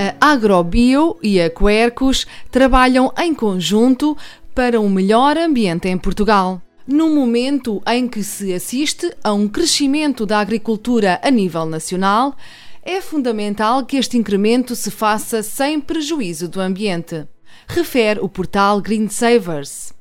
A Agrobio e a Quercus trabalham em conjunto para um melhor ambiente em Portugal. No momento em que se assiste a um crescimento da agricultura a nível nacional, é fundamental que este incremento se faça sem prejuízo do ambiente, refere o portal Green Savers.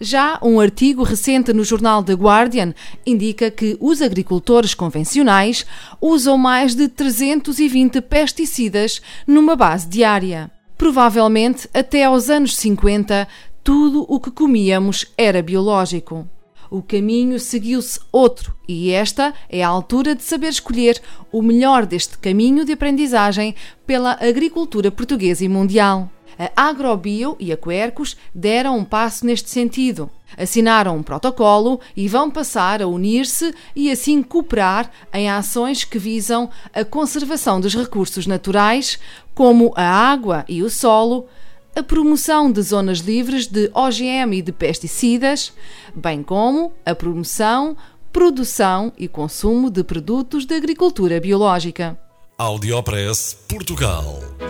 Já um artigo recente no jornal The Guardian indica que os agricultores convencionais usam mais de 320 pesticidas numa base diária. Provavelmente, até aos anos 50, tudo o que comíamos era biológico. O caminho seguiu-se outro, e esta é a altura de saber escolher o melhor deste caminho de aprendizagem pela agricultura portuguesa e mundial. A Agrobio e a Quercus deram um passo neste sentido. Assinaram um protocolo e vão passar a unir-se e assim cooperar em ações que visam a conservação dos recursos naturais, como a água e o solo, a promoção de zonas livres de OGM e de pesticidas, bem como a promoção, produção e consumo de produtos de agricultura biológica. Audiopress Portugal.